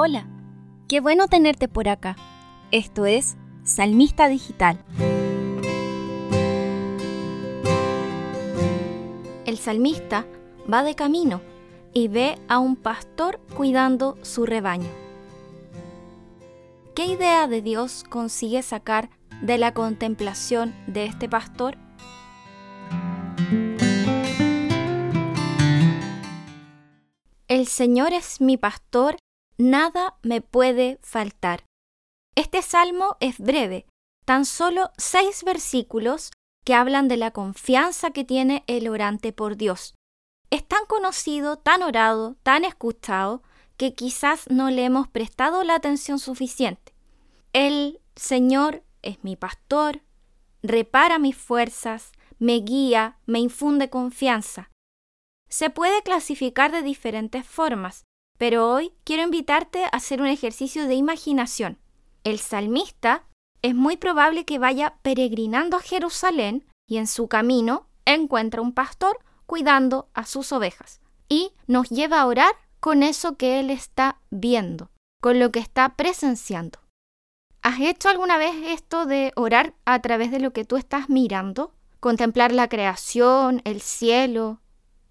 Hola, qué bueno tenerte por acá. Esto es Salmista Digital. El salmista va de camino y ve a un pastor cuidando su rebaño. ¿Qué idea de Dios consigue sacar de la contemplación de este pastor? El Señor es mi pastor, nada me puede faltar. Este salmo es breve, tan solo seis versículos que hablan de la confianza que tiene el orante por Dios. Es tan conocido, tan orado, tan escuchado, que quizás no le hemos prestado la atención suficiente. El Señor es mi pastor, repara mis fuerzas, me guía, me infunde confianza. Se puede clasificar de diferentes formas, pero hoy quiero invitarte a hacer un ejercicio de imaginación. El salmista es muy probable que vaya peregrinando a Jerusalén y en su camino encuentra un pastor cuidando a sus ovejas y nos lleva a orar con eso que él está viendo, con lo que está presenciando. ¿Has hecho alguna vez esto de orar a través de lo que tú estás mirando? Contemplar la creación, el cielo,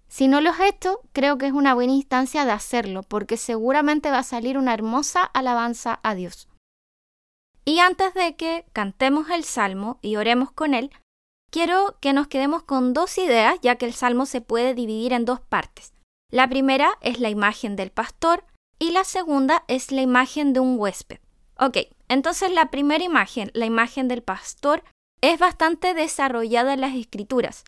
si no lo has hecho, creo que es una buena instancia de hacerlo, porque seguramente va a salir una hermosa alabanza a Dios. Y antes de que cantemos el salmo y oremos con él, quiero que nos quedemos con dos ideas, ya que el salmo se puede dividir en dos partes. La primera es la imagen del pastor y la segunda es la imagen de un huésped. Ok, entonces la primera imagen, la imagen del pastor, es bastante desarrollada en las escrituras.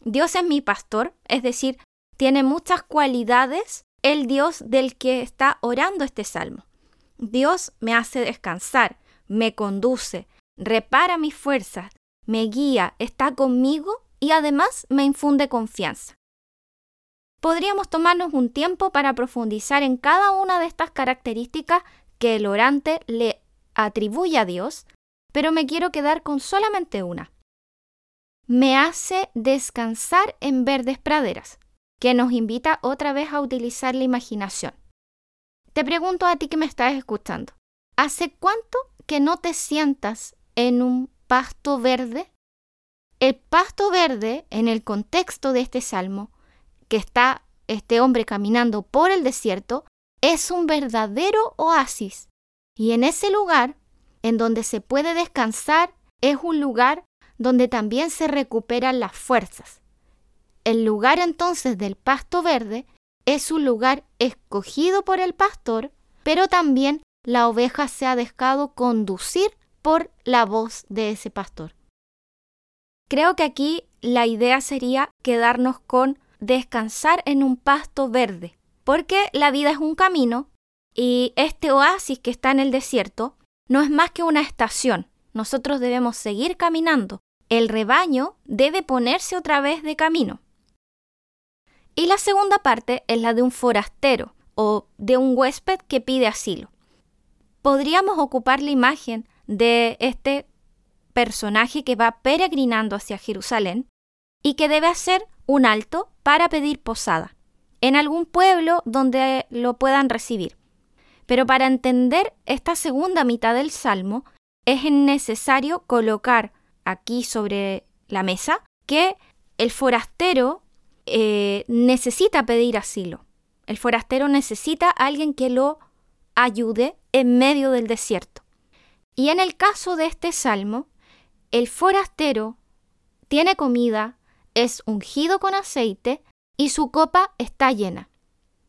Dios es mi pastor, es decir, tiene muchas cualidades el Dios del que está orando este salmo. Dios me hace descansar, me conduce, repara mis fuerzas, me guía, está conmigo y además me infunde confianza. Podríamos tomarnos un tiempo para profundizar en cada una de estas características que el orante le atribuye a Dios, pero me quiero quedar con solamente una me hace descansar en verdes praderas, que nos invita otra vez a utilizar la imaginación. Te pregunto a ti que me estás escuchando, ¿hace cuánto que no te sientas en un pasto verde? El pasto verde, en el contexto de este salmo, que está este hombre caminando por el desierto, es un verdadero oasis. Y en ese lugar, en donde se puede descansar, es un lugar donde también se recuperan las fuerzas. El lugar entonces del pasto verde es un lugar escogido por el pastor, pero también la oveja se ha dejado conducir por la voz de ese pastor. Creo que aquí la idea sería quedarnos con descansar en un pasto verde, porque la vida es un camino y este oasis que está en el desierto no es más que una estación. Nosotros debemos seguir caminando, el rebaño debe ponerse otra vez de camino. Y la segunda parte es la de un forastero o de un huésped que pide asilo. Podríamos ocupar la imagen de este personaje que va peregrinando hacia Jerusalén y que debe hacer un alto para pedir posada en algún pueblo donde lo puedan recibir. Pero para entender esta segunda mitad del salmo es necesario colocar aquí sobre la mesa que el forastero eh, necesita pedir asilo. El forastero necesita a alguien que lo ayude en medio del desierto. Y en el caso de este salmo, el forastero tiene comida, es ungido con aceite y su copa está llena.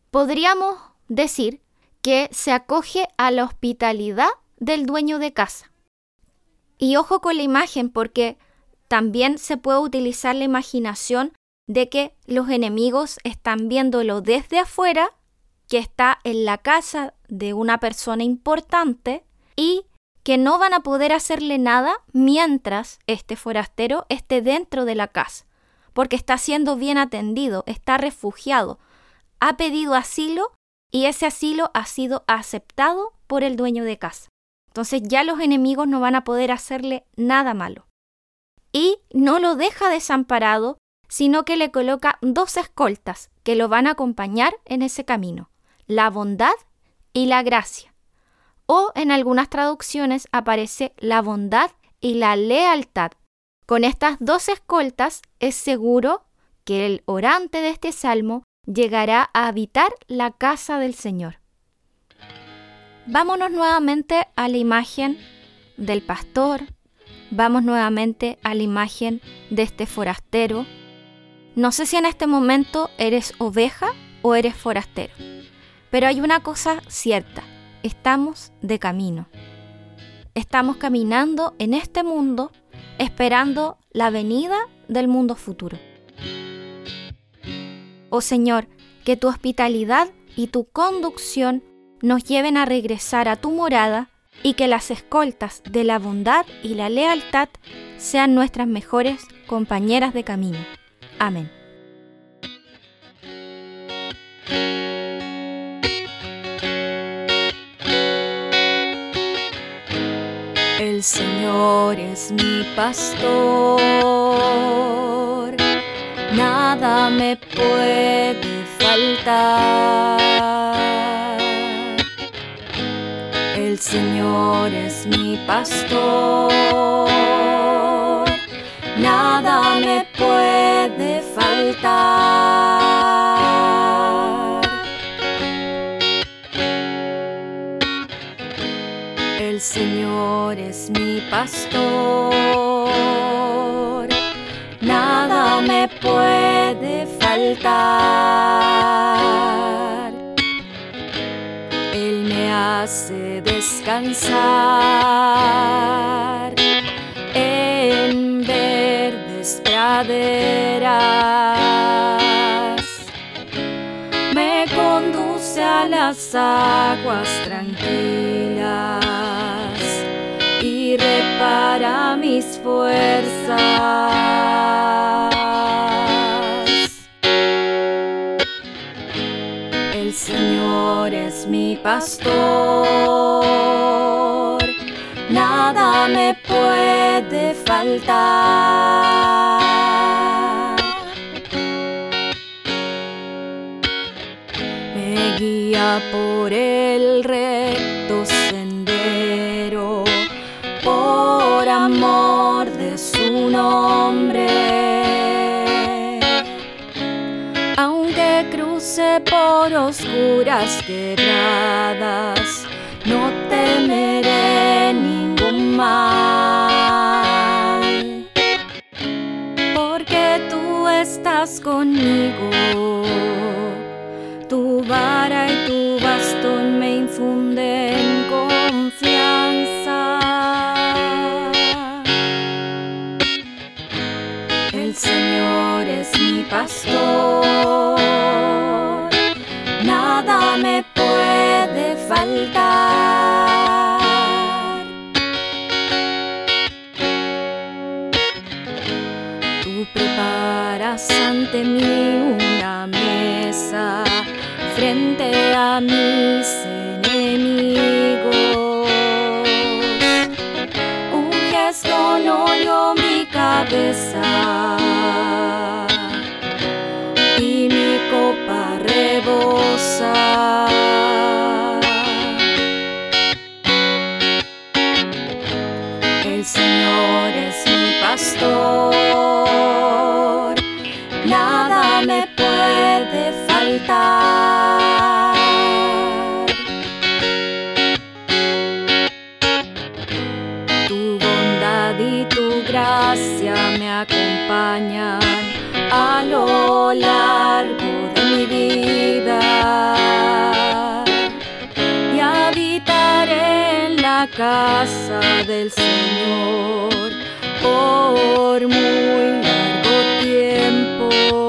Podríamos decir que se acoge a la hospitalidad del dueño de casa. Y ojo con la imagen porque también se puede utilizar la imaginación de que los enemigos están viéndolo desde afuera, que está en la casa de una persona importante y que no van a poder hacerle nada mientras este forastero esté dentro de la casa, porque está siendo bien atendido, está refugiado, ha pedido asilo y ese asilo ha sido aceptado por el dueño de casa. Entonces ya los enemigos no van a poder hacerle nada malo. Y no lo deja desamparado, sino que le coloca dos escoltas que lo van a acompañar en ese camino, la bondad y la gracia. O en algunas traducciones aparece la bondad y la lealtad. Con estas dos escoltas es seguro que el orante de este salmo llegará a habitar la casa del Señor. Vámonos nuevamente a la imagen del pastor, vamos nuevamente a la imagen de este forastero. No sé si en este momento eres oveja o eres forastero, pero hay una cosa cierta, estamos de camino. Estamos caminando en este mundo esperando la venida del mundo futuro. Oh Señor, que tu hospitalidad y tu conducción nos lleven a regresar a tu morada y que las escoltas de la bondad y la lealtad sean nuestras mejores compañeras de camino. Amén. El Señor es mi pastor, nada me puede faltar. El Señor es mi pastor, nada me puede faltar. El Señor es mi pastor, nada me puede faltar. Hace descansar en verdes praderas. Me conduce a las aguas tranquilas y repara mis fuerzas. El Señor es mi pastor, nada me puede faltar. Me guía por el recto oscuras quebradas, no temeré ningún mal. Porque tú estás conmigo, tu vara y tu bastón me infunden confianza. El Señor es mi pastor, me puede faltar. Tú preparas ante mí una mesa frente a mis enemigos. Un gesto no mi cabeza El Señor es mi pastor, nada me puede faltar. Tu bondad y tu gracia me acompañan a lo largo de mi vida y habitaré en la casa del Señor por muy largo tiempo.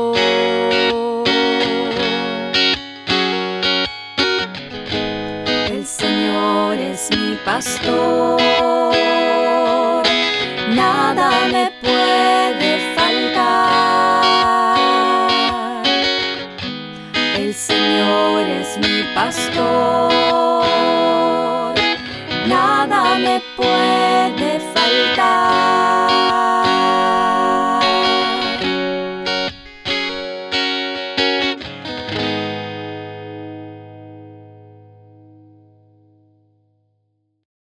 Pastor, nada me puede faltar.